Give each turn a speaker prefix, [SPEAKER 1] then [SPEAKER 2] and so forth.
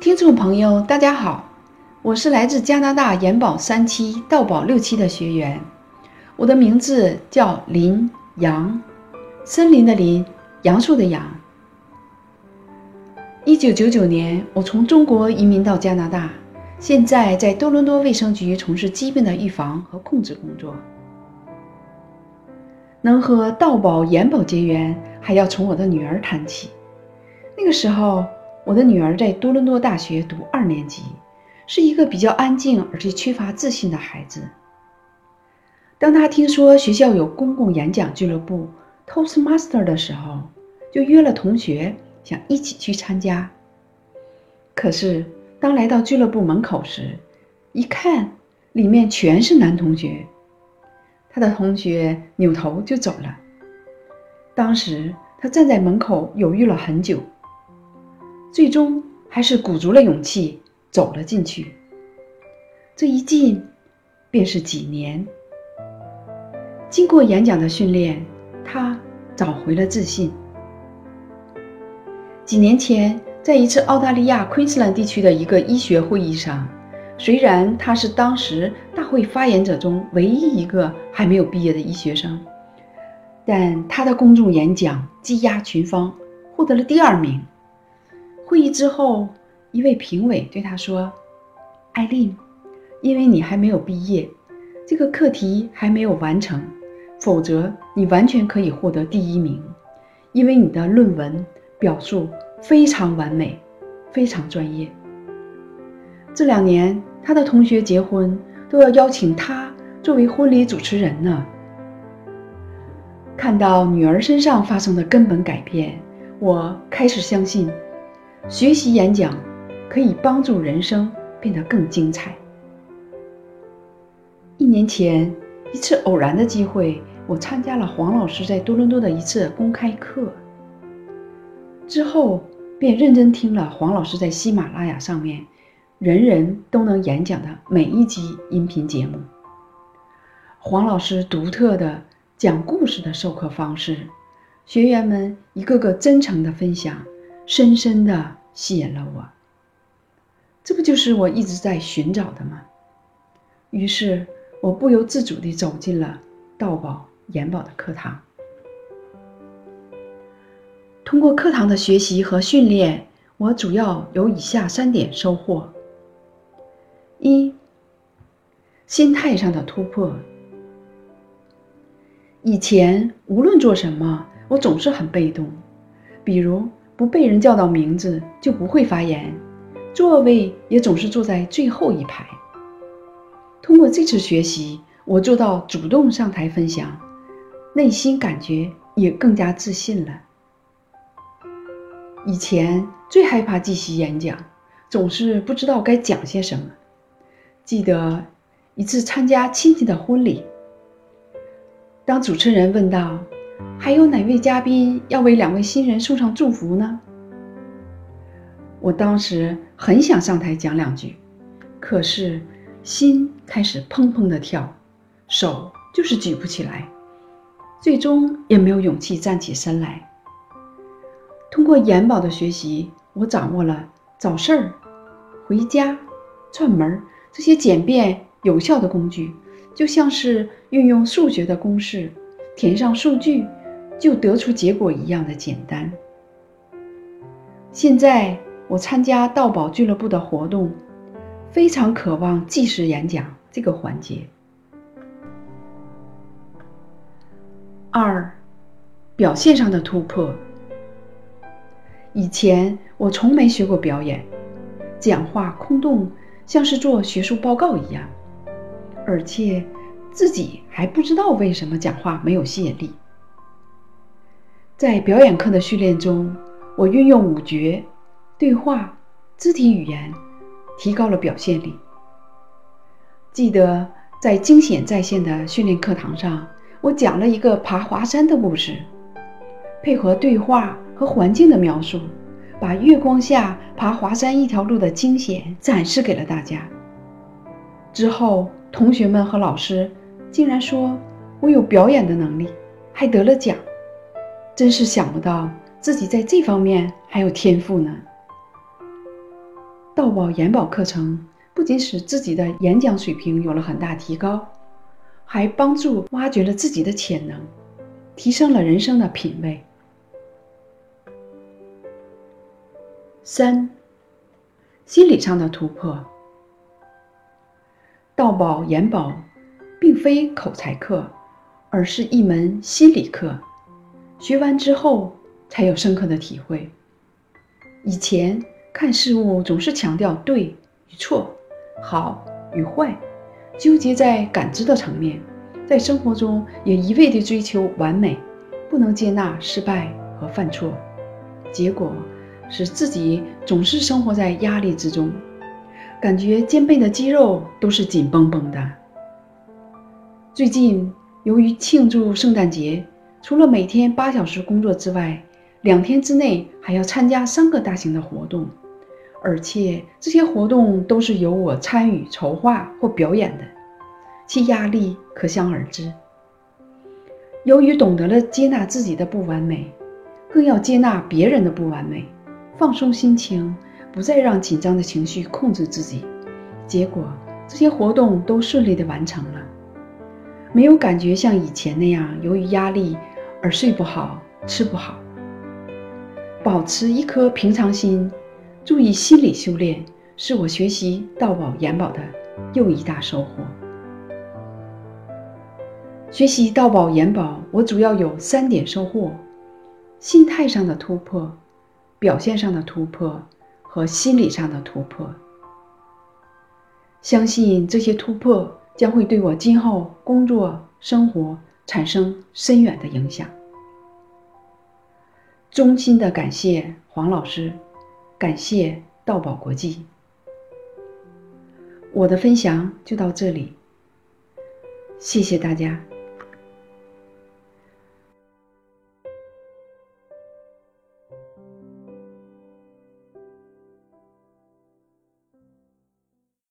[SPEAKER 1] 听众朋友，大家好，我是来自加拿大延保三期、道保六期的学员，我的名字叫林杨，森林的林，杨树的杨。一九九九年，我从中国移民到加拿大，现在在多伦多卫生局从事疾病的预防和控制工作。能和道保、延保结缘，还要从我的女儿谈起。那个时候，我的女儿在多伦多大学读二年级，是一个比较安静而且缺乏自信的孩子。当她听说学校有公共演讲俱乐部 Toastmaster 的时候，就约了同学想一起去参加。可是当来到俱乐部门口时，一看里面全是男同学。他的同学扭头就走了。当时他站在门口犹豫了很久，最终还是鼓足了勇气走了进去。这一进，便是几年。经过演讲的训练，他找回了自信。几年前，在一次澳大利亚昆士兰地区的一个医学会议上。虽然他是当时大会发言者中唯一一个还没有毕业的医学生，但他的公众演讲技压群芳，获得了第二名。会议之后，一位评委对他说：“艾琳，因为你还没有毕业，这个课题还没有完成，否则你完全可以获得第一名，因为你的论文表述非常完美，非常专业。”这两年。他的同学结婚都要邀请他作为婚礼主持人呢。看到女儿身上发生的根本改变，我开始相信，学习演讲可以帮助人生变得更精彩。一年前，一次偶然的机会，我参加了黄老师在多伦多的一次公开课，之后便认真听了黄老师在喜马拉雅上面。人人都能演讲的每一集音频节目，黄老师独特的讲故事的授课方式，学员们一个个真诚的分享，深深的吸引了我。这不就是我一直在寻找的吗？于是我不由自主地走进了道宝研宝的课堂。通过课堂的学习和训练，我主要有以下三点收获。一，心态上的突破。以前无论做什么，我总是很被动，比如不被人叫到名字就不会发言，座位也总是坐在最后一排。通过这次学习，我做到主动上台分享，内心感觉也更加自信了。以前最害怕即席演讲，总是不知道该讲些什么。记得一次参加亲戚的婚礼，当主持人问道：“还有哪位嘉宾要为两位新人送上祝福呢？”我当时很想上台讲两句，可是心开始砰砰的跳，手就是举不起来，最终也没有勇气站起身来。通过眼保的学习，我掌握了找事儿、回家、串门。这些简便有效的工具，就像是运用数学的公式，填上数据就得出结果一样的简单。现在我参加道宝俱乐部的活动，非常渴望即时演讲这个环节。二，表现上的突破。以前我从没学过表演，讲话空洞。像是做学术报告一样，而且自己还不知道为什么讲话没有吸引力。在表演课的训练中，我运用五觉、对话、肢体语言，提高了表现力。记得在惊险在线的训练课堂上，我讲了一个爬华山的故事，配合对话和环境的描述。把月光下爬华山一条路的惊险展示给了大家。之后，同学们和老师竟然说我有表演的能力，还得了奖，真是想不到自己在这方面还有天赋呢。道宝研宝课程不仅使自己的演讲水平有了很大提高，还帮助挖掘了自己的潜能，提升了人生的品味。三、心理上的突破。道宝研宝并非口才课，而是一门心理课。学完之后才有深刻的体会。以前看事物总是强调对与错、好与坏，纠结在感知的层面，在生活中也一味地追求完美，不能接纳失败和犯错，结果。使自己总是生活在压力之中，感觉肩背的肌肉都是紧绷绷的。最近由于庆祝圣诞节，除了每天八小时工作之外，两天之内还要参加三个大型的活动，而且这些活动都是由我参与筹划或表演的，其压力可想而知。由于懂得了接纳自己的不完美，更要接纳别人的不完美。放松心情，不再让紧张的情绪控制自己，结果这些活动都顺利的完成了，没有感觉像以前那样由于压力而睡不好、吃不好。保持一颗平常心，注意心理修炼，是我学习道宝研宝的又一大收获。学习道宝研宝，我主要有三点收获：心态上的突破。表现上的突破和心理上的突破，相信这些突破将会对我今后工作生活产生深远的影响。衷心的感谢黄老师，感谢道宝国际。我的分享就到这里，谢谢大家。